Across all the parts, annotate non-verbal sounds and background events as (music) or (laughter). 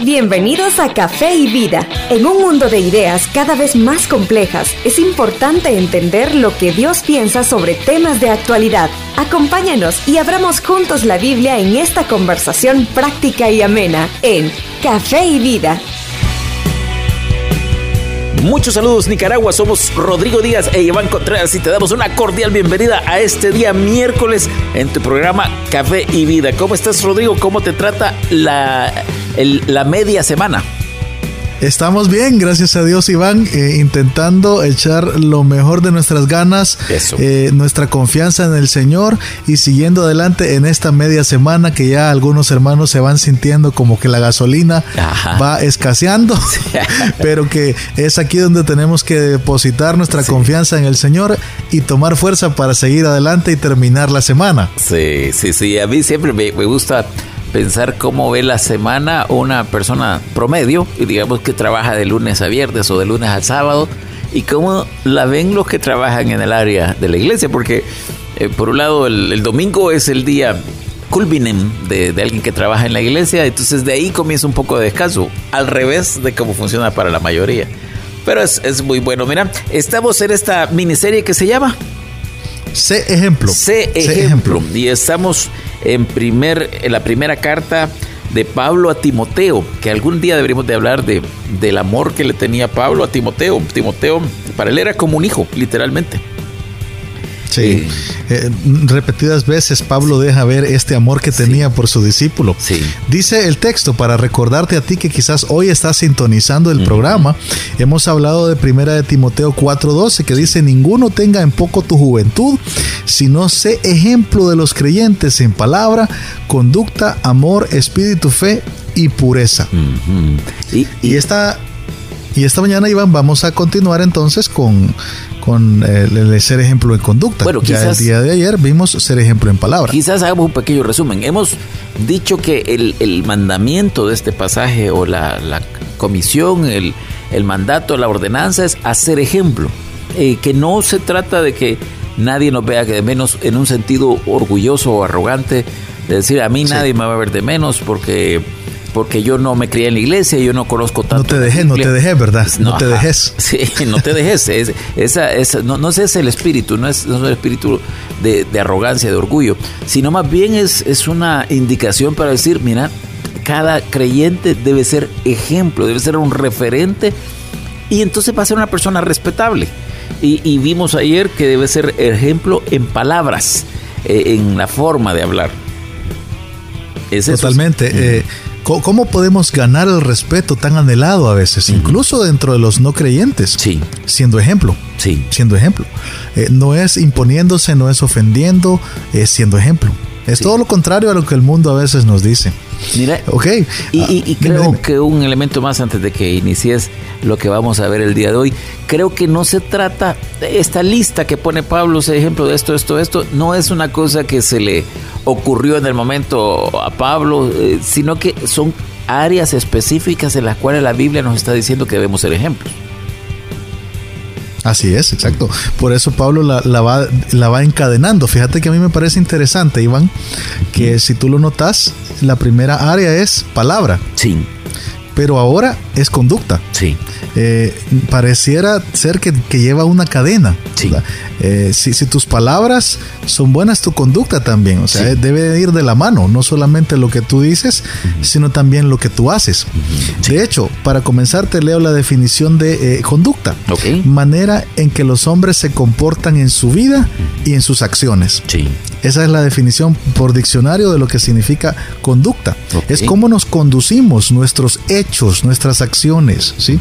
Bienvenidos a Café y Vida. En un mundo de ideas cada vez más complejas, es importante entender lo que Dios piensa sobre temas de actualidad. Acompáñanos y abramos juntos la Biblia en esta conversación práctica y amena en Café y Vida. Muchos saludos Nicaragua, somos Rodrigo Díaz e Iván Contreras y te damos una cordial bienvenida a este día miércoles en tu programa Café y Vida. ¿Cómo estás Rodrigo? ¿Cómo te trata la, la media semana? Estamos bien, gracias a Dios, Iván, eh, intentando echar lo mejor de nuestras ganas, eh, nuestra confianza en el Señor y siguiendo adelante en esta media semana que ya algunos hermanos se van sintiendo como que la gasolina va escaseando, (laughs) (laughs) pero que es aquí donde tenemos que depositar nuestra confianza en el Señor y tomar fuerza para seguir adelante y terminar la semana. Sí, sí, sí, a mí siempre me, me gusta pensar cómo ve la semana una persona promedio, y digamos que trabaja de lunes a viernes o de lunes a sábado, y cómo la ven los que trabajan en el área de la iglesia, porque eh, por un lado el, domingo es el día culminem de, alguien que trabaja en la iglesia, entonces de ahí comienza un poco de descanso, al revés de cómo funciona para la mayoría. Pero es, muy bueno. Mira, estamos en esta miniserie que se llama Sé ejemplo. Sé ejemplo. Y estamos en, primer, en la primera carta de Pablo a Timoteo, que algún día deberíamos de hablar de, del amor que le tenía Pablo a Timoteo. Timoteo para él era como un hijo, literalmente. Sí. Eh, repetidas veces Pablo deja ver este amor que tenía por su discípulo. Sí. Dice el texto, para recordarte a ti que quizás hoy estás sintonizando el programa, hemos hablado de primera de Timoteo 4:12, que dice, ninguno tenga en poco tu juventud, sino sé ejemplo de los creyentes en palabra, conducta, amor, espíritu, fe y pureza. y, y esta y esta mañana, Iván, vamos a continuar entonces con, con el, ser ejemplo en conducta. Bueno, quizás, ya el día de ayer vimos ser ejemplo en palabra. Quizás hagamos un pequeño resumen. Hemos dicho que el, mandamiento de este pasaje o la, comisión, el, mandato, la ordenanza es hacer ejemplo. Eh, que no se trata de que nadie nos vea que de menos en un sentido orgulloso o arrogante, de decir a mí nadie me va a ver de menos porque porque yo no me crié en la iglesia, yo no conozco tanto. No te dejé, no te dejé, ¿verdad? No, te dejes. (laughs) Sí, no te dejes. esa, esa, no, no es el espíritu, no es, no es el espíritu de, arrogancia, de orgullo, sino más bien es, es una indicación para decir, mira, cada creyente debe ser ejemplo, debe ser un referente y entonces va a ser una persona respetable. Y, vimos ayer que debe ser ejemplo en palabras, eh, en la forma de hablar. Totalmente. ¿Cómo podemos ganar el respeto tan anhelado a veces, incluso dentro de los no creyentes? Sí. Siendo ejemplo. Sí. Siendo ejemplo. Eh, no es imponiéndose, no es ofendiendo, es siendo ejemplo. Es todo lo contrario a lo que el mundo a veces nos dice. Mira, ok. Y, ah, creo que un elemento más antes de que inicies lo que vamos a ver el día de hoy, creo que no se trata, de esta lista que pone Pablo, ese ejemplo de esto, esto, esto, no es una cosa que se le ocurrió en el momento a Pablo, eh, sino que son áreas específicas en las cuales la Biblia nos está diciendo que debemos ser ejemplos. Así es, exacto. Por eso Pablo la, va, la va encadenando. Fíjate que a mí me parece interesante, Iván, que si tú lo notas, la primera área es palabra. Sí. Pero ahora es conducta. Sí. Eh, pareciera ser que, lleva una cadena. Sí. Eh, si, tus palabras son buenas, tu conducta también. O sea, debe ir de la mano, no solamente lo que tú dices, sino también lo que tú haces. De hecho, para comenzar, te leo la definición de eh, conducta. Manera en que los hombres se comportan en su vida y en sus acciones. Sí. Esa es la definición por diccionario de lo que significa conducta. Es cómo nos conducimos, nuestros hechos, nuestras acciones. ¿sí?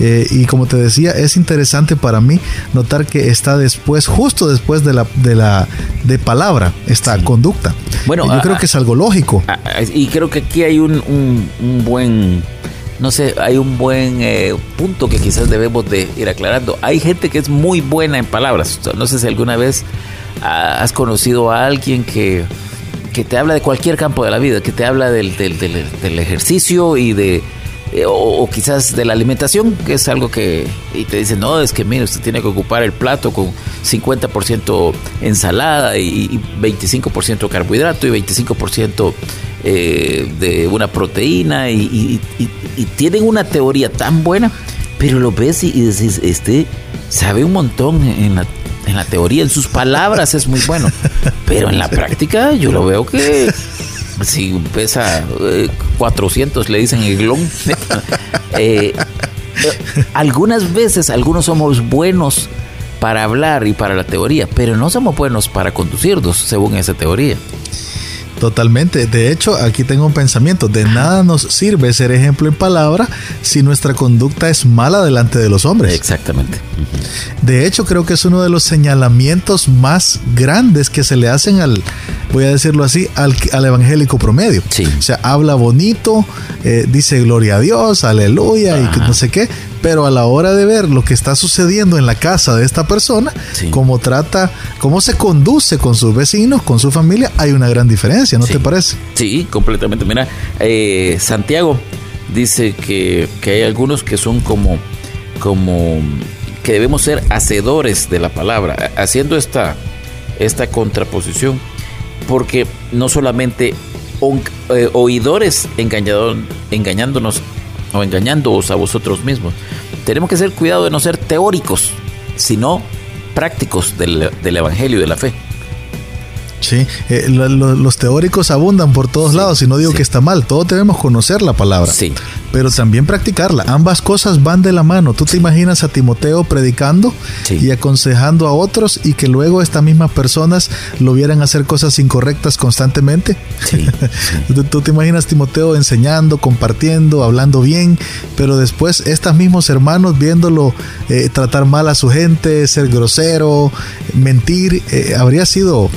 Eh, y como te decía, es interesante para mí notar que está después, justo después de la de la de palabra, esta conducta. Bueno, yo creo que es algo lógico. y creo que aquí hay un, un, buen no sé, hay un buen eh, punto que quizás debemos de ir aclarando. Hay gente que es muy buena en palabras. No sé si alguna vez has conocido a alguien que, que te habla de cualquier campo de la vida, que te habla del, del, del ejercicio y de eh, o, quizás de la alimentación, que es algo que, y te dicen, no, es que mire, usted tiene que ocupar el plato con 50% ensalada y, 25% carbohidrato y 25% eh, de una proteína y, tienen una teoría tan buena, pero lo ves y, dices, este sabe un montón en la, en la teoría, en sus palabras es muy bueno, pero en la (laughs) práctica yo lo veo que si pesa 400 le dicen el glón. (laughs) eh, algunas veces algunos somos buenos para hablar y para la teoría, pero no somos buenos para conducirnos según esa teoría. Totalmente. De hecho, aquí tengo un pensamiento. De nada nos sirve ser ejemplo en palabra si nuestra conducta es mala delante de los hombres. Exactamente. De hecho, creo que es uno de los señalamientos más grandes que se le hacen al, voy a decirlo así, al, evangélico promedio. Sí. O sea, habla bonito, eh, dice gloria a Dios, aleluya y no sé qué, pero a la hora de ver lo que está sucediendo en la casa de esta persona, cómo trata, cómo se conduce con sus vecinos, con su familia, hay una gran diferencia, ¿no te parece? Sí, completamente. Mira, eh, Santiago dice que, hay algunos que son como, como que debemos ser hacedores de la palabra, haciendo esta, esta contraposición, porque no solamente eh, oidores engañándonos o engañándoos a vosotros mismos. Tenemos que ser cuidado de no ser teóricos, sino prácticos del, del Evangelio y de la fe. Sí, eh, los teóricos abundan por todos lados y no digo que está mal, todos debemos conocer la palabra, sí. Pero también practicarla. Ambas cosas van de la mano. ¿Tú te imaginas a Timoteo predicando y aconsejando a otros y que luego estas mismas personas lo vieran hacer cosas incorrectas constantemente? Sí. (laughs) ¿Tú, te imaginas Timoteo enseñando, compartiendo, hablando bien, pero después estos mismos hermanos viéndolo eh, tratar mal a su gente, ser grosero, mentir, eh, habría sido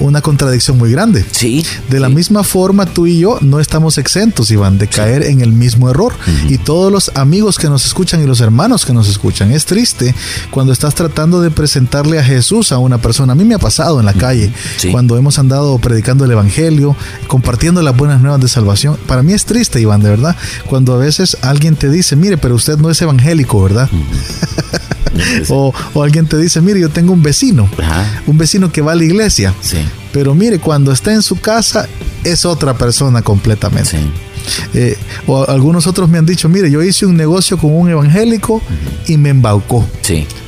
una contradicción muy grande. Sí. De la misma forma, tú y yo no estamos exentos, Iván, de caer en el mismo error. Y todos los amigos que nos escuchan y los hermanos que nos escuchan, es triste cuando estás tratando de presentarle a Jesús a una persona. A mí me ha pasado en la calle, cuando hemos andado predicando el Evangelio, compartiendo las buenas nuevas de salvación. Para mí es triste, Iván, de verdad, cuando a veces alguien te dice, mire, pero usted no es evangélico, ¿verdad? (laughs) o, alguien te dice, mire, yo tengo un vecino, un vecino que va a la iglesia, pero mire, cuando está en su casa es otra persona completamente. Eh, o algunos otros me han dicho, mire, yo hice un negocio con un evangélico y me embaucó.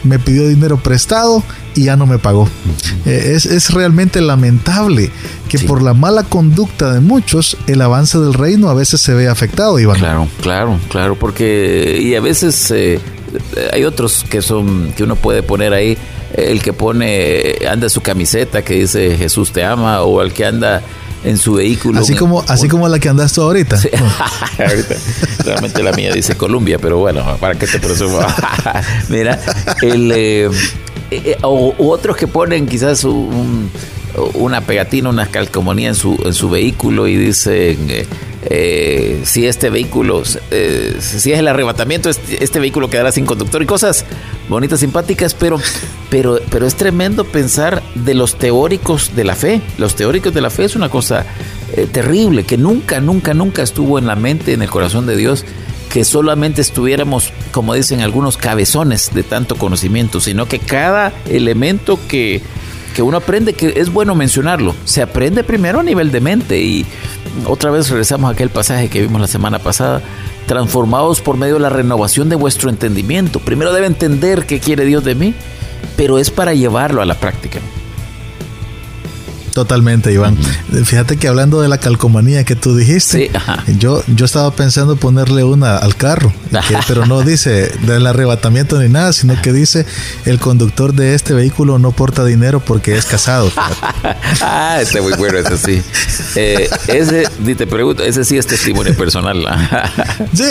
Me pidió dinero prestado y ya no me pagó. Eh, es, realmente lamentable que por la mala conducta de muchos el avance del reino a veces se ve afectado, Iván. Claro, claro, claro, porque y a veces eh, hay otros que son que uno puede poner ahí el que pone anda su camiseta que dice Jesús te ama o el que anda en su vehículo. Así como, así como la que andas tú (laughs) ahorita. Realmente la mía dice Colombia, pero bueno, para que te presumo. (laughs) Mira, el, eh, eh, o, otros que ponen quizás una pegatina, una calcomanía en su, en su vehículo y dicen eh, eh, si este vehículo, eh, si es el arrebatamiento, este, este, vehículo quedará sin conductor y cosas bonitas, simpáticas, pero, pero, pero es tremendo pensar de los teóricos de la fe. Los teóricos de la fe es una cosa eh, terrible que nunca, nunca, nunca estuvo en la mente, en el corazón de Dios que solamente estuviéramos, como dicen algunos, cabezones de tanto conocimiento, sino que cada elemento que, que uno aprende, que es bueno mencionarlo, se aprende primero a nivel de mente y otra vez regresamos a aquel pasaje que vimos la semana pasada, transformados por medio de la renovación de vuestro entendimiento. Primero debe entender qué quiere Dios de mí, pero es para llevarlo a la práctica. Totalmente, Iván. Fíjate que hablando de la calcomanía que tú dijiste, yo, yo estaba pensando ponerle una al carro, (laughs) pero no dice del arrebatamiento ni nada, sino que dice el conductor de este vehículo no porta dinero porque es casado. (laughs) ah, está muy bueno, ese sí. Eh, ese, te pregunto, ese sí es testimonio personal. (laughs) sí.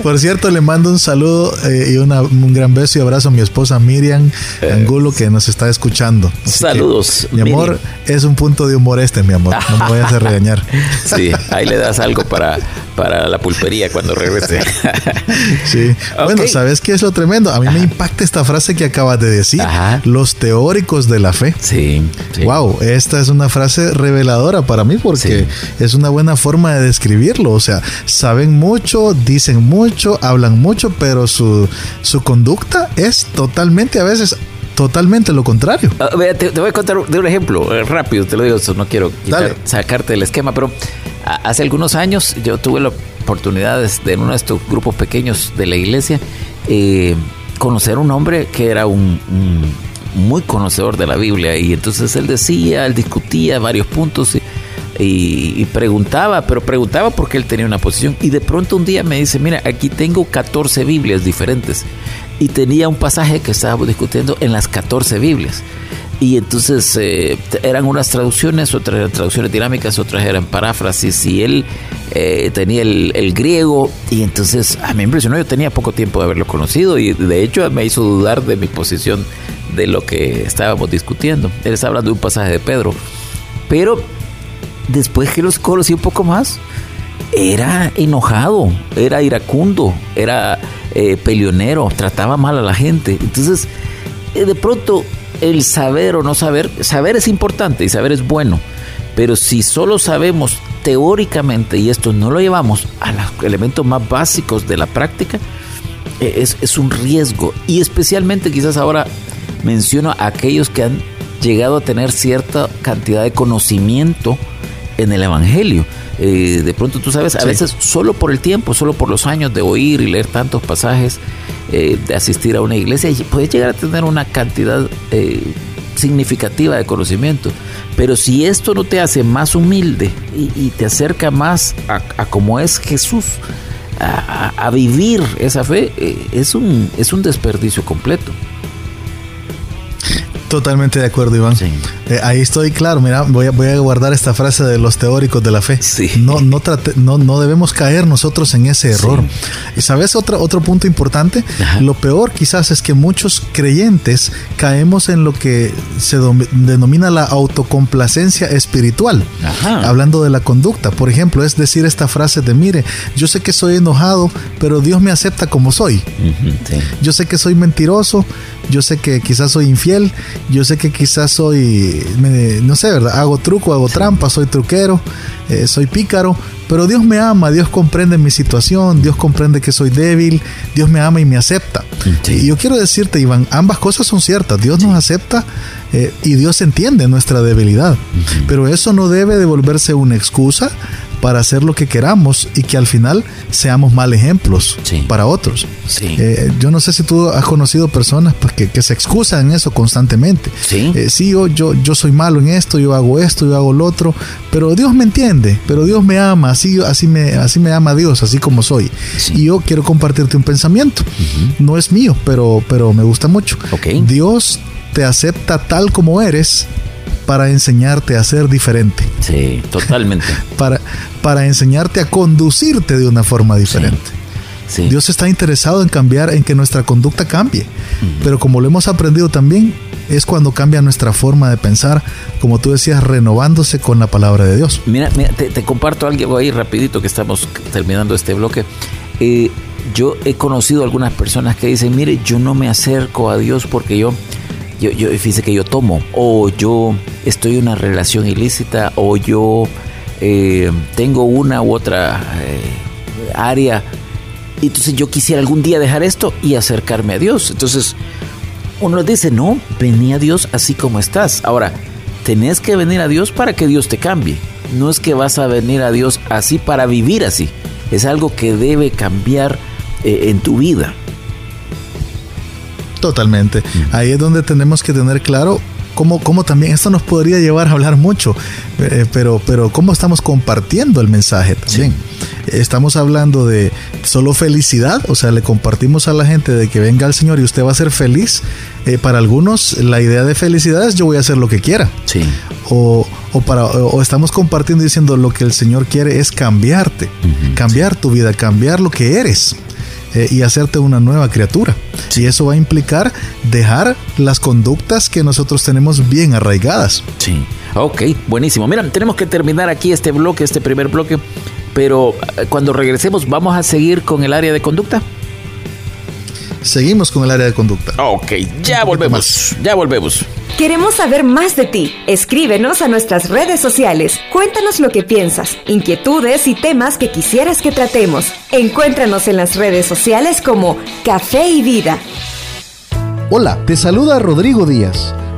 Por cierto, le mando un saludo eh, y un gran beso y abrazo a mi esposa Miriam eh. Angulo que nos está escuchando. Saludos. mi amor, es un punto de humor este, mi amor. No me vayas a regañar. (laughs) Sí, ahí le das algo para, para la pulpería cuando regrese. (laughs) Sí. Bueno, ¿sabes qué es lo tremendo? A mí me impacta esta frase que acabas de decir. Los teóricos de la fe. Sí, Wow, esta es una frase reveladora para mí porque es una buena forma de describirlo. O sea, saben mucho, dicen mucho, hablan mucho, pero su, su conducta es totalmente a veces totalmente lo contrario. Ah, te, voy a contar de un ejemplo eh, rápido, te lo digo, no quiero sacarte del esquema, pero hace algunos años yo tuve la oportunidad de, en uno de estos grupos pequeños de la iglesia eh, conocer a un hombre que era un, muy conocedor de la Biblia y entonces él decía, él discutía varios puntos y, y, preguntaba, pero preguntaba porque él tenía una posición y de pronto un día me dice, mira, aquí tengo 14 Biblias diferentes y tenía un pasaje que estábamos discutiendo en las 14 Biblias. Y entonces eh, eran unas traducciones, otras eran traducciones dinámicas, otras eran paráfrasis, y él eh, tenía el, griego, y entonces a mí me impresionó, yo tenía poco tiempo de haberlo conocido, y de hecho me hizo dudar de mi posición de lo que estábamos discutiendo. Él está hablando de un pasaje de Pedro, pero después que los conocí un poco más, era enojado, era iracundo, era eh, peleonero, trataba mal a la gente. Entonces, eh, de pronto, el saber o no saber, saber es importante y saber es bueno, pero si solo sabemos teóricamente y esto no lo llevamos a los elementos más básicos de la práctica, eh, es, es un riesgo. Y especialmente quizás ahora menciono a aquellos que han llegado a tener cierta cantidad de conocimiento en el Evangelio. Eh, de pronto tú sabes, a veces solo por el tiempo, solo por los años de oír y leer tantos pasajes, eh, de asistir a una iglesia, puedes llegar a tener una cantidad eh, significativa de conocimiento. Pero si esto no te hace más humilde y, te acerca más a, cómo es Jesús, a, vivir esa fe, es, un, es un desperdicio completo. Totalmente de acuerdo, Iván. Eh, ahí estoy claro. Mira, voy a, voy a guardar esta frase de los teóricos de la fe. No, no, no, no debemos caer nosotros en ese error. Y sabes, otro, otro punto importante, lo peor quizás es que muchos creyentes caemos en lo que se denomina la autocomplacencia espiritual. Hablando de la conducta. Por ejemplo, es decir esta frase de, mire, yo sé que soy enojado, pero Dios me acepta como soy. Yo sé que soy mentiroso, yo sé que quizás soy infiel, yo sé que quizás soy, no sé, ¿verdad? Hago truco, hago trampa, soy truquero, eh, soy pícaro, pero Dios me ama, Dios comprende mi situación, Dios comprende que soy débil, Dios me ama y me acepta. Y yo quiero decirte, Iván, ambas cosas son ciertas. Dios nos acepta eh, y Dios entiende nuestra debilidad. Pero eso no debe de volverse una excusa para hacer lo que queramos y que al final seamos mal ejemplos para otros. Eh, yo no sé si tú has conocido personas pues, que, se excusan en eso constantemente. Sí, eh, yo, yo, yo soy malo en esto, yo hago esto, yo hago lo otro, pero Dios me entiende, pero Dios me ama, así, así, me, así me ama Dios, así como soy. Y yo quiero compartirte un pensamiento. No es mío, pero, pero me gusta mucho. Dios te acepta tal como eres para enseñarte a ser diferente. Sí, totalmente. (laughs) para, para enseñarte a conducirte de una forma diferente. Sí. Dios está interesado en cambiar, en que nuestra conducta cambie. Pero como lo hemos aprendido también, es cuando cambia nuestra forma de pensar, como tú decías, renovándose con la palabra de Dios. Mira, te, comparto algo ahí rapidito que estamos terminando este bloque. Eh, yo he conocido algunas personas que dicen, mire, yo no me acerco a Dios porque yo yo, yo fíjese que yo tomo, o yo estoy en una relación ilícita, o yo eh, tengo una u otra eh, área. Entonces yo quisiera algún día dejar esto y acercarme a Dios. Entonces uno dice, no, vení a Dios así como estás. Ahora, tenés que venir a Dios para que Dios te cambie. No es que vas a venir a Dios así para vivir así. Es algo que debe cambiar eh, en tu vida. Totalmente. Ahí es donde tenemos que tener claro cómo, cómo también esto nos podría llevar a hablar mucho, eh, pero, pero cómo estamos compartiendo el mensaje también. Estamos hablando de solo felicidad, o sea, le compartimos a la gente de que venga el Señor y usted va a ser feliz. Eh, para algunos la idea de felicidad es yo voy a hacer lo que quiera. Sí. O, o, para, o estamos compartiendo diciendo lo que el Señor quiere es cambiarte, cambiar tu vida, cambiar lo que eres. Eh, y hacerte una nueva criatura. Y eso va a implicar dejar las conductas que nosotros tenemos bien arraigadas. Sí. Ok, buenísimo. Mira, tenemos que terminar aquí este bloque, este primer bloque, pero eh, cuando regresemos vamos a seguir con el área de conducta. Seguimos con el área de conducta. Ok, ya volvemos. Ya volvemos. Queremos saber más de ti. Escríbenos a nuestras redes sociales. Cuéntanos lo que piensas, inquietudes y temas que quisieras que tratemos. Encuéntranos en las redes sociales como Café y Vida. Hola, te saluda Rodrigo Díaz,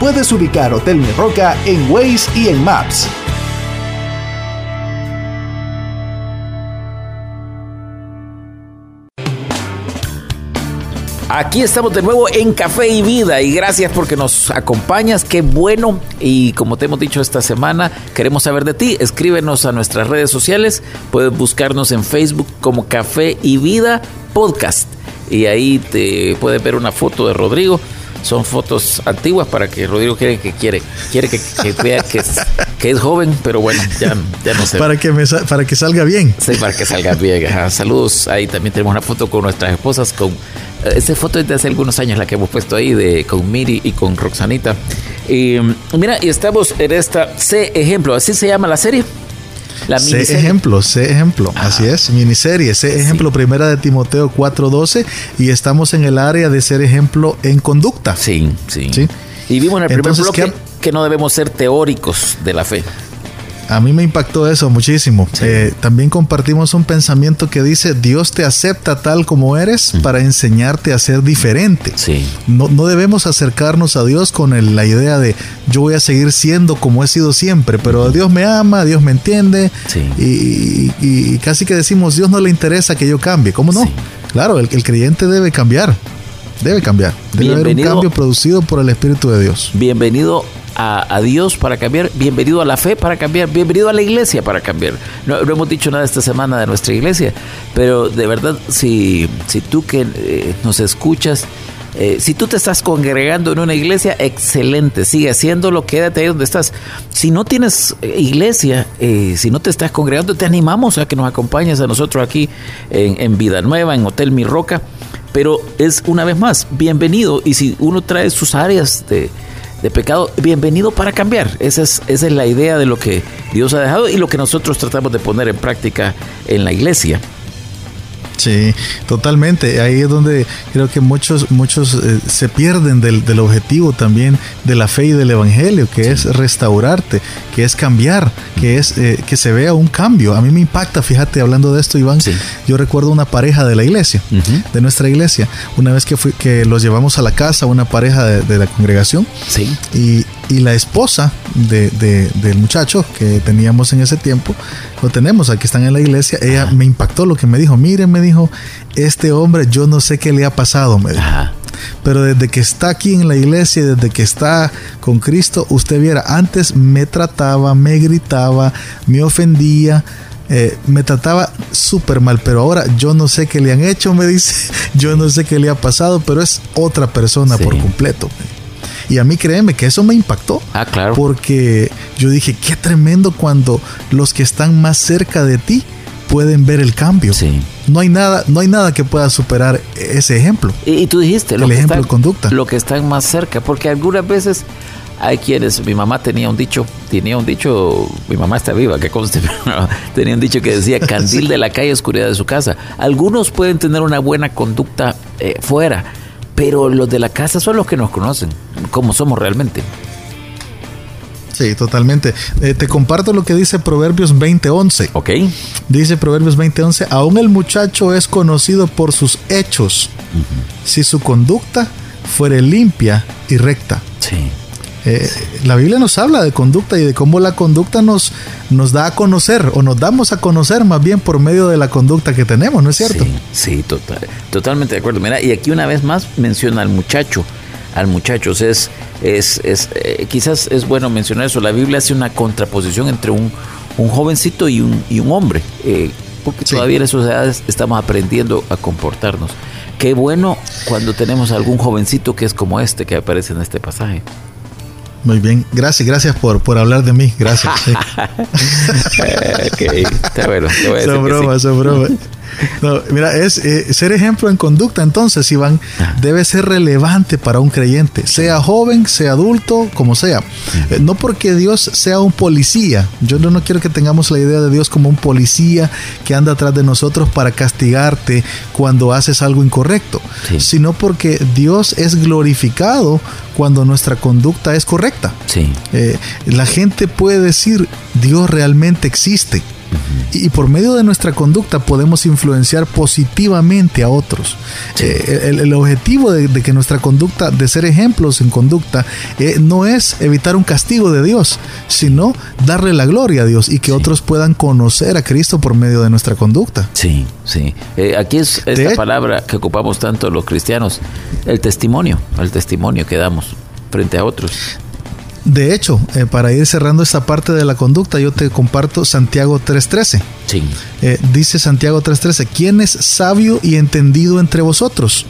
puedes ubicar Hotel Mi Roca en Waze y en Maps. Aquí estamos de nuevo en Café y Vida y gracias porque nos acompañas, qué bueno. Y como te hemos dicho esta semana, queremos saber de ti. Escríbenos a nuestras redes sociales, puedes buscarnos en Facebook como Café y Vida Podcast y ahí te puedes ver una foto de Rodrigo son fotos antiguas para que Rodrigo quiere que quiere quiere que, vea que es, que es joven, pero bueno, ya, ya no sé. Para que me, para que salga bien. Sí, para que salga bien. Saludos. Ahí también tenemos una foto con nuestras esposas con eh, esa foto es de hace algunos años la que hemos puesto ahí de con Miri y con Roxanita. Y mira, y estamos en esta C ejemplo, así se llama la serie. La sé ejemplo, sé ejemplo. Así es, miniserie. Sé ejemplo, primera de Timoteo 4.12. Y estamos en el área de ser ejemplo en conducta. Sí, sí. Y vimos en el primer bloque que no debemos ser teóricos de la fe. A mí me impactó eso muchísimo. Eh, también compartimos un pensamiento que dice, Dios te acepta tal como eres para enseñarte a ser diferente. Sí. No, no debemos acercarnos a Dios con la idea de, yo voy a seguir siendo como he sido siempre, pero Dios me ama, Dios me entiende. Y, casi que decimos, Dios no le interesa que yo cambie. ¿Cómo no? Claro, el, el creyente debe cambiar. Debe cambiar. Debe haber un cambio producido por el Espíritu de Dios. Bienvenido a, Dios para cambiar, bienvenido a la fe para cambiar, bienvenido a la iglesia para cambiar. No, hemos dicho nada esta semana de nuestra iglesia, pero de verdad, si, si tú que eh, nos escuchas, eh, si tú te estás congregando en una iglesia, excelente, sigue haciéndolo, quédate ahí donde estás. Si no tienes eh, iglesia, si no te estás congregando, te animamos a que nos acompañes a nosotros aquí en, en Vida Nueva, en Hotel Mi Roca. Pero es una vez más, bienvenido. Y si uno trae sus áreas de, de pecado, bienvenido para cambiar. Esa es, esa es la idea de lo que Dios ha dejado y lo que nosotros tratamos de poner en práctica en la iglesia. Sí, totalmente. Ahí es donde creo que muchos, muchos eh, se pierden del, del, objetivo también de la fe y del evangelio, que es restaurarte, que es cambiar, que es eh, que se vea un cambio. A mí me impacta, fíjate, hablando de esto, Iván. Yo recuerdo una pareja de la iglesia, de nuestra iglesia, una vez que fui, que los llevamos a la casa, una pareja de, la congregación. Sí. Y, y la esposa de, del muchacho que teníamos en ese tiempo, lo tenemos, aquí están en la iglesia, ella me impactó lo que me dijo, miren, me dijo, este hombre yo no sé qué le ha pasado, me dijo. Pero desde que está aquí en la iglesia, desde que está con Cristo, usted viera, antes me trataba, me gritaba, me ofendía, eh, me trataba súper mal, pero ahora yo no sé qué le han hecho, me dice, (laughs) yo no sé qué le ha pasado, pero es otra persona por completo. Y a mí créeme que eso me impactó. Ah, claro. Porque yo dije, qué tremendo cuando los que están más cerca de ti pueden ver el cambio. Sí. No hay nada, no hay nada que pueda superar ese ejemplo. Y, tú dijiste, el ejemplo de conducta. Lo que están más cerca, porque algunas veces hay quienes, mi mamá tenía un dicho, tenía un dicho, mi mamá está viva, que conste, (laughs) tenía un dicho que decía (laughs) candil de la calle, oscuridad de su casa. Algunos pueden tener una buena conducta eh, fuera, pero los de la casa son los que nos conocen, como somos realmente. Sí, totalmente. Eh, te comparto lo que dice Proverbios 20:11. Ok. Dice Proverbios 20:11, aún el muchacho es conocido por sus hechos, si su conducta fuere limpia y recta. Sí. Eh, la Biblia nos habla de conducta y de cómo la conducta nos, nos da a conocer o nos damos a conocer más bien por medio de la conducta que tenemos, ¿no es cierto? Sí, total, totalmente de acuerdo. Mira, y aquí una vez más menciona al muchacho, al muchacho, es, es, es eh, quizás es bueno mencionar eso, la Biblia hace una contraposición entre un, un jovencito y un, y un hombre, eh, porque todavía en esas edades estamos aprendiendo a comportarnos. Qué bueno cuando tenemos algún jovencito que es como este que aparece en este pasaje. Muy bien, gracias, gracias por, por hablar de mí, gracias. (laughs) está bueno, son bromas, son bromas. (laughs) mira, es eh, ser ejemplo en conducta, entonces, Iván, debe ser relevante para un creyente, sea joven, sea adulto, como sea. Eh, no porque Dios sea un policía, yo no, no, quiero que tengamos la idea de Dios como un policía que anda atrás de nosotros para castigarte cuando haces algo incorrecto, sino porque Dios es glorificado cuando nuestra conducta es correcta. Sí. Eh, la gente puede decir, Dios realmente existe. Y por medio de nuestra conducta podemos influenciar positivamente a otros. Eh, el, objetivo de, que nuestra conducta, de ser ejemplos en conducta, eh, no es evitar un castigo de Dios, sino darle la gloria a Dios y que otros puedan conocer a Cristo por medio de nuestra conducta. Sí, sí. Eh, aquí es esta palabra que ocupamos tanto los cristianos, el testimonio, el testimonio que damos frente a otros. De hecho, eh, para ir cerrando esta parte de la conducta, yo te comparto Santiago 3.13. Sí. Eh, dice Santiago 3.13, ¿quién es sabio y entendido entre vosotros?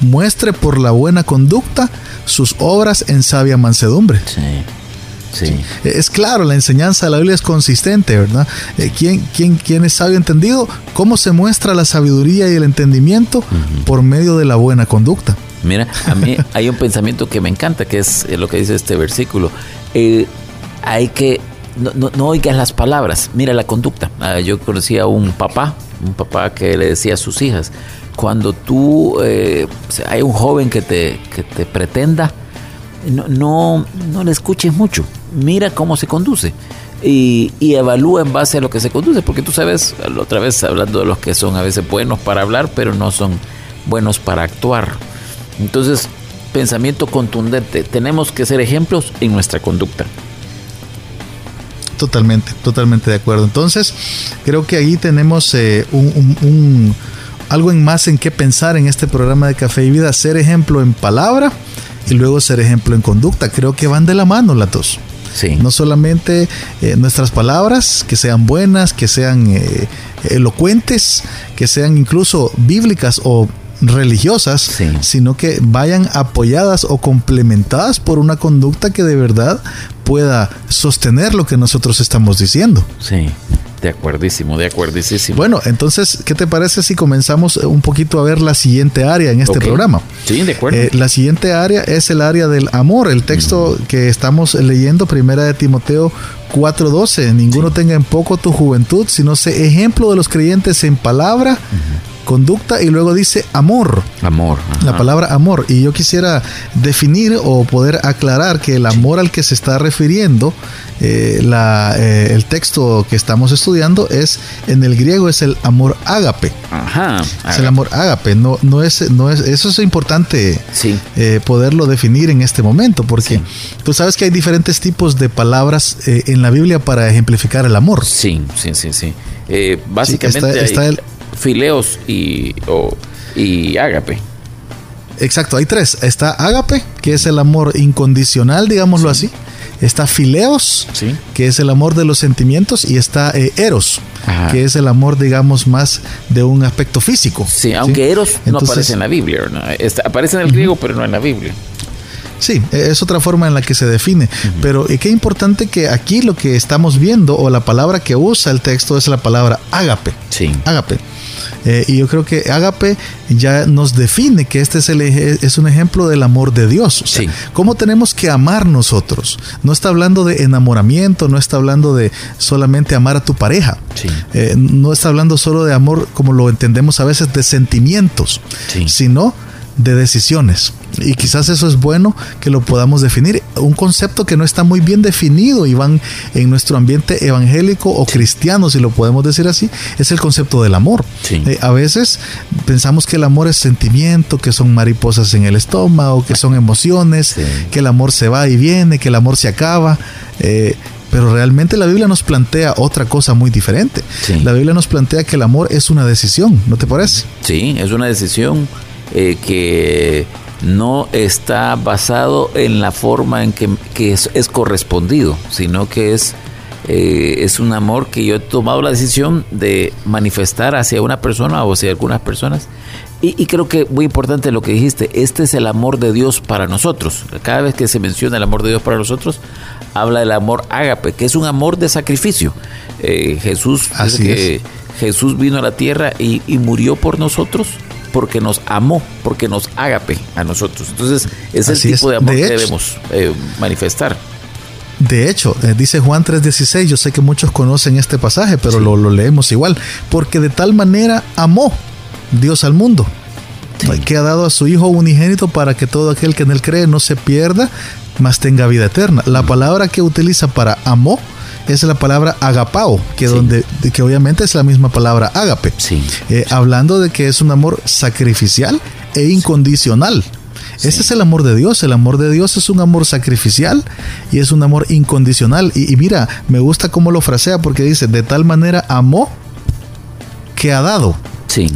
Muestre por la buena conducta sus obras en sabia mansedumbre. Sí. Sí. Eh, es claro, la enseñanza de la Biblia es consistente, ¿verdad? ¿quién, quién, quién, es sabio entendido? ¿Cómo se muestra la sabiduría y el entendimiento? Por medio de la buena conducta. Mira, a mí (laughs) hay un pensamiento que me encanta, que es lo que dice este versículo. Eh, hay que, no, no, oigas las palabras, mira la conducta. Ah, yo conocí a un papá, un papá que le decía a sus hijas, cuando tú, eh, hay un joven que te, que te pretenda, no, no, no le escuches mucho, mira cómo se conduce. Y, y, evalúa en base a lo que se conduce, porque tú sabes, otra vez hablando de los que son a veces buenos para hablar, pero no son buenos para actuar. Entonces, pensamiento contundente. Tenemos que ser ejemplos en nuestra conducta. Totalmente, totalmente de acuerdo. Entonces, creo que ahí tenemos eh, un, algo en más en qué pensar en este programa de Café y Vida. Ser ejemplo en palabra y luego ser ejemplo en conducta. Creo que van de la mano las dos. Sí. No solamente eh, nuestras palabras, que sean buenas, que sean eh, elocuentes, que sean incluso bíblicas o religiosas, sino que vayan apoyadas o complementadas por una conducta que de verdad pueda sostener lo que nosotros estamos diciendo. Sí. De acuerdísimo, de acuerdísimo. Bueno, entonces, ¿qué te parece si comenzamos un poquito a ver la siguiente área en este programa? Sí, de acuerdo. Eh, la siguiente área es el área del amor. El texto que estamos leyendo, primera de Timoteo 4:12. Ninguno tenga en poco tu juventud, sino sé ejemplo de los creyentes en palabra, conducta y luego dice amor. Amor. La palabra amor. Y yo quisiera definir o poder aclarar que el amor al que se está refiriendo eh, la, eh, el texto que estamos estudiando es en el griego es el amor ágape. Ajá. Es el amor ágape. No, no es, no es, eso es importante sí. eh, poderlo definir en este momento, porque tú sabes que hay diferentes tipos de palabras en la Biblia para ejemplificar el amor. Sí, sí, sí, sí. básicamente está, el, fileos y, y ágape. Exacto, hay tres. Está ágape, que es el amor incondicional, digámoslo así. Está fileos, sí. que es el amor de los sentimientos. Y está eh, eros, que es el amor, digamos, más de un aspecto físico. Sí, aunque eros no aparece en la Biblia. aparece en el griego, pero no en la Biblia. Sí, e, es otra forma en la que se define. Pero eh, qué importante que aquí lo que estamos viendo o la palabra que usa el texto es la palabra ágape. Sí. Ágape. Eh, y yo creo que Ágape ya nos define que este es, el, es un ejemplo del amor de Dios. O sí. ¿Cómo tenemos que amar nosotros? No está hablando de enamoramiento, no está hablando de solamente amar a tu pareja. Sí. Eh, no está hablando solo de amor como lo entendemos a veces de sentimientos, sí. sino de decisiones. Y quizás eso es bueno que lo podamos definir. Un concepto que no está muy bien definido, Iván, en nuestro ambiente evangélico o cristiano, si lo podemos decir así, es el concepto del amor. Eh, a veces pensamos que el amor es sentimiento, que son mariposas en el estómago, que son emociones, sí. que el amor se va y viene, que el amor se acaba. Eh, pero realmente la Biblia nos plantea otra cosa muy diferente. Sí. La Biblia nos plantea que el amor es una decisión, ¿no te parece? Sí, es una decisión eh, que no está basado en la forma en que, que es, es, correspondido, sino que es, eh, es un amor que yo he tomado la decisión de manifestar hacia una persona o hacia algunas personas. Y, y, creo que muy importante lo que dijiste, este es el amor de Dios para nosotros. Cada vez que se menciona el amor de Dios para nosotros, habla del amor ágape, que es un amor de sacrificio. Eh, Jesús Así que, es. Jesús vino a la tierra y, y murió por nosotros porque nos amó, porque nos agape a nosotros. Entonces, es el tipo de amor que debemos eh, manifestar. De hecho, eh, dice Juan 3:16, yo sé que muchos conocen este pasaje, pero lo, lo, leemos igual, porque de tal manera amó Dios al mundo, que ha dado a su Hijo unigénito para que todo aquel que en él cree no se pierda, mas tenga vida eterna. La palabra que utiliza para amó es la palabra agapao, que, donde, que obviamente es la misma palabra agape. Eh, hablando de que es un amor sacrificial e incondicional. Ese es el amor de Dios. El amor de Dios es un amor sacrificial y es un amor incondicional. Y, mira, me gusta cómo lo frasea porque dice, de tal manera amó que ha dado.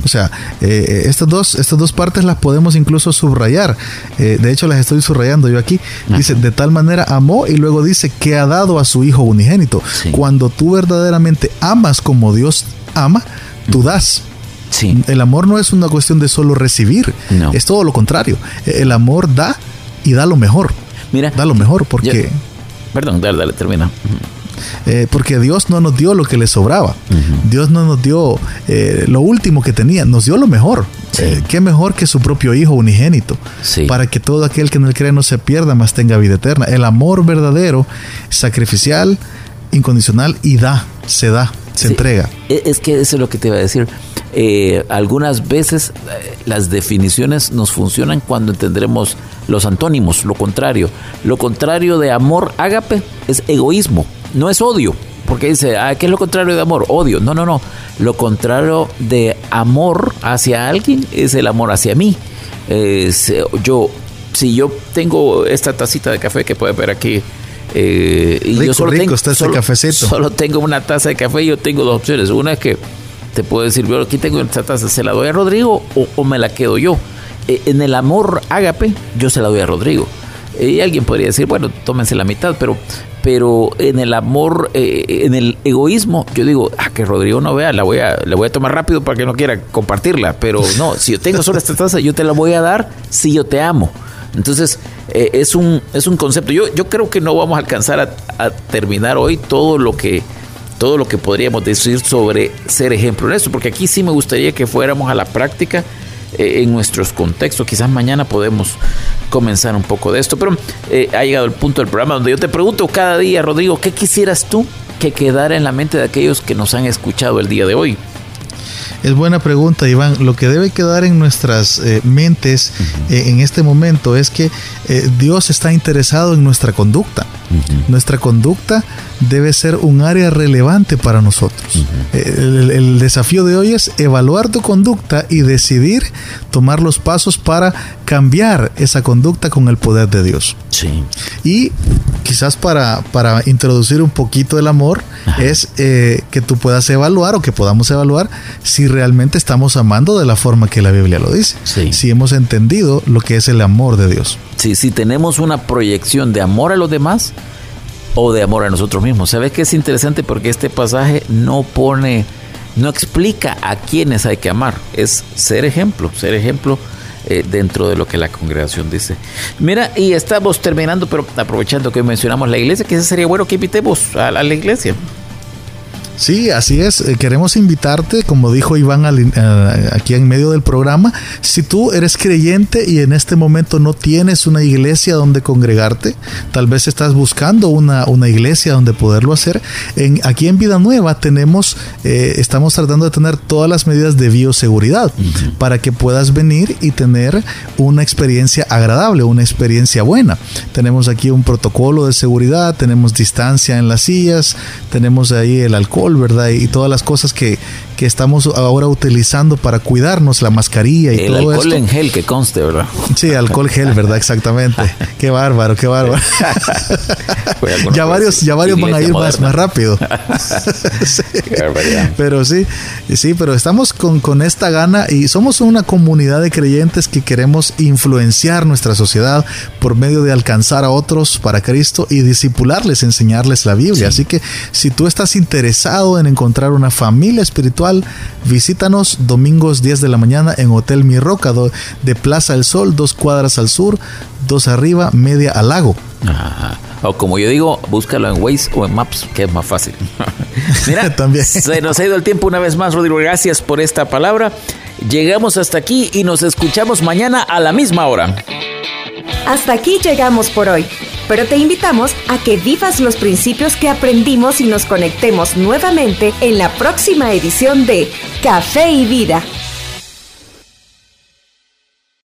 O sea, eh, eh, estas, dos, estas dos partes las podemos incluso subrayar. Eh, de hecho, las estoy subrayando yo aquí. Dice, de tal manera amó y luego dice que ha dado a su Hijo unigénito. Cuando tú verdaderamente amas como Dios ama, tú das. Sí. El amor no es una cuestión de solo recibir, es todo lo contrario. El amor da y da lo mejor. Mira, da lo mejor porque... perdón, dale, dale, termina. Eh, porque Dios no nos dio lo que le sobraba. Dios no nos dio eh, lo último que tenía, nos dio lo mejor. Eh, qué mejor que su propio Hijo unigénito, para que todo aquel que en él cree no se pierda, más tenga vida eterna. El amor verdadero, sacrificial, incondicional y da, se da, se entrega. E, es que eso es lo que te iba a decir. algunas veces las definiciones nos funcionan cuando entendremos los antónimos, lo contrario. Lo contrario de amor ágape es egoísmo no es odio, porque dice, ah, ¿qué es lo contrario de amor? Odio. No, no, no. Lo contrario de amor hacia alguien es el amor hacia mí. yo, si yo tengo esta tacita de café que puede ver aquí, eh, y yo solo tengo, está este cafecito. solo tengo una taza de café, yo tengo dos opciones. Una es que te puedo decir, yo aquí tengo esta taza, ¿se la doy a Rodrigo o, me la quedo yo? Eh, en el amor ágape, yo se la doy a Rodrigo. Y alguien podría decir, bueno, tómense la mitad, pero pero en el amor, eh, en el egoísmo, yo digo, ah, que Rodrigo no vea, la voy a, la voy a tomar rápido para que no quiera compartirla, pero no, si yo tengo solo esta taza, yo te la voy a dar si yo te amo. Entonces, eh, es, un, es un concepto. Yo, yo creo que no vamos a alcanzar a, terminar hoy todo lo que todo lo que podríamos decir sobre ser ejemplo en esto, porque aquí sí me gustaría que fuéramos a la práctica eh, en nuestros contextos. Quizás mañana podemos comenzar un poco de esto, pero eh, ha llegado el punto del programa donde yo te pregunto cada día, Rodrigo, ¿qué quisieras tú que quedara en la mente de aquellos que nos han escuchado el día de hoy? Es buena pregunta, Iván. Lo que debe quedar en nuestras eh, mentes en este momento es que Dios está interesado en nuestra conducta. Nuestra conducta debe ser un área relevante para nosotros. el, desafío de hoy es evaluar tu conducta y decidir tomar los pasos para cambiar esa conducta con el poder de Dios. Sí. Y quizás para, para introducir un poquito el amor es eh, que tú puedas evaluar o que podamos evaluar si realmente estamos amando de la forma que la Biblia lo dice. Si hemos entendido lo que es el amor de Dios. Sí, si tenemos una proyección de amor a los demás, o de amor a nosotros mismos. ¿Sabes qué es interesante? Porque este pasaje no pone, no explica a quiénes hay que amar. Es ser ejemplo, ser ejemplo eh, dentro de lo que la congregación dice. Mira, y estamos terminando, pero aprovechando que mencionamos la iglesia, que sería bueno que invitemos a la iglesia. Sí, así es. Eh, queremos invitarte, como dijo Iván eh, aquí en medio del programa, si tú eres creyente y en este momento no tienes una iglesia donde congregarte, tal vez estás buscando una, una iglesia donde poderlo hacer. En, aquí en Vida Nueva tenemos, eh, estamos tratando de tener todas las medidas de bioseguridad para que puedas venir y tener una experiencia agradable, una experiencia buena. Tenemos aquí un protocolo de seguridad, tenemos distancia en las sillas, tenemos ahí el alcohol ¿verdad? Y todas las cosas que, que estamos ahora utilizando para cuidarnos, la mascarilla y el todo alcohol en gel que conste, ¿verdad? Sí, alcohol gel, ¿verdad? (laughs) Exactamente. qué bárbaro, qué bárbaro. (laughs) ya varios, ya varios van a ir más, más rápido. (laughs) Pero sí, sí, pero estamos con, con esta gana y somos una comunidad de creyentes que queremos influenciar nuestra sociedad por medio de alcanzar a otros para Cristo y disipularles, enseñarles la Biblia. Así que si tú estás interesado en encontrar una familia espiritual, visítanos domingos 10 de la mañana en Hotel Mi Roca de Plaza del Sol, dos cuadras al sur dos arriba, media al lago. Ajá. O como yo digo, búscalo en Waze o en Maps, que es más fácil. (laughs) Mira, También. se nos ha ido el tiempo una vez más, Rodrigo. Gracias por esta palabra. Llegamos hasta aquí y nos escuchamos mañana a la misma hora. Hasta aquí llegamos por hoy, pero te invitamos a que vivas los principios que aprendimos y nos conectemos nuevamente en la próxima edición de Café y Vida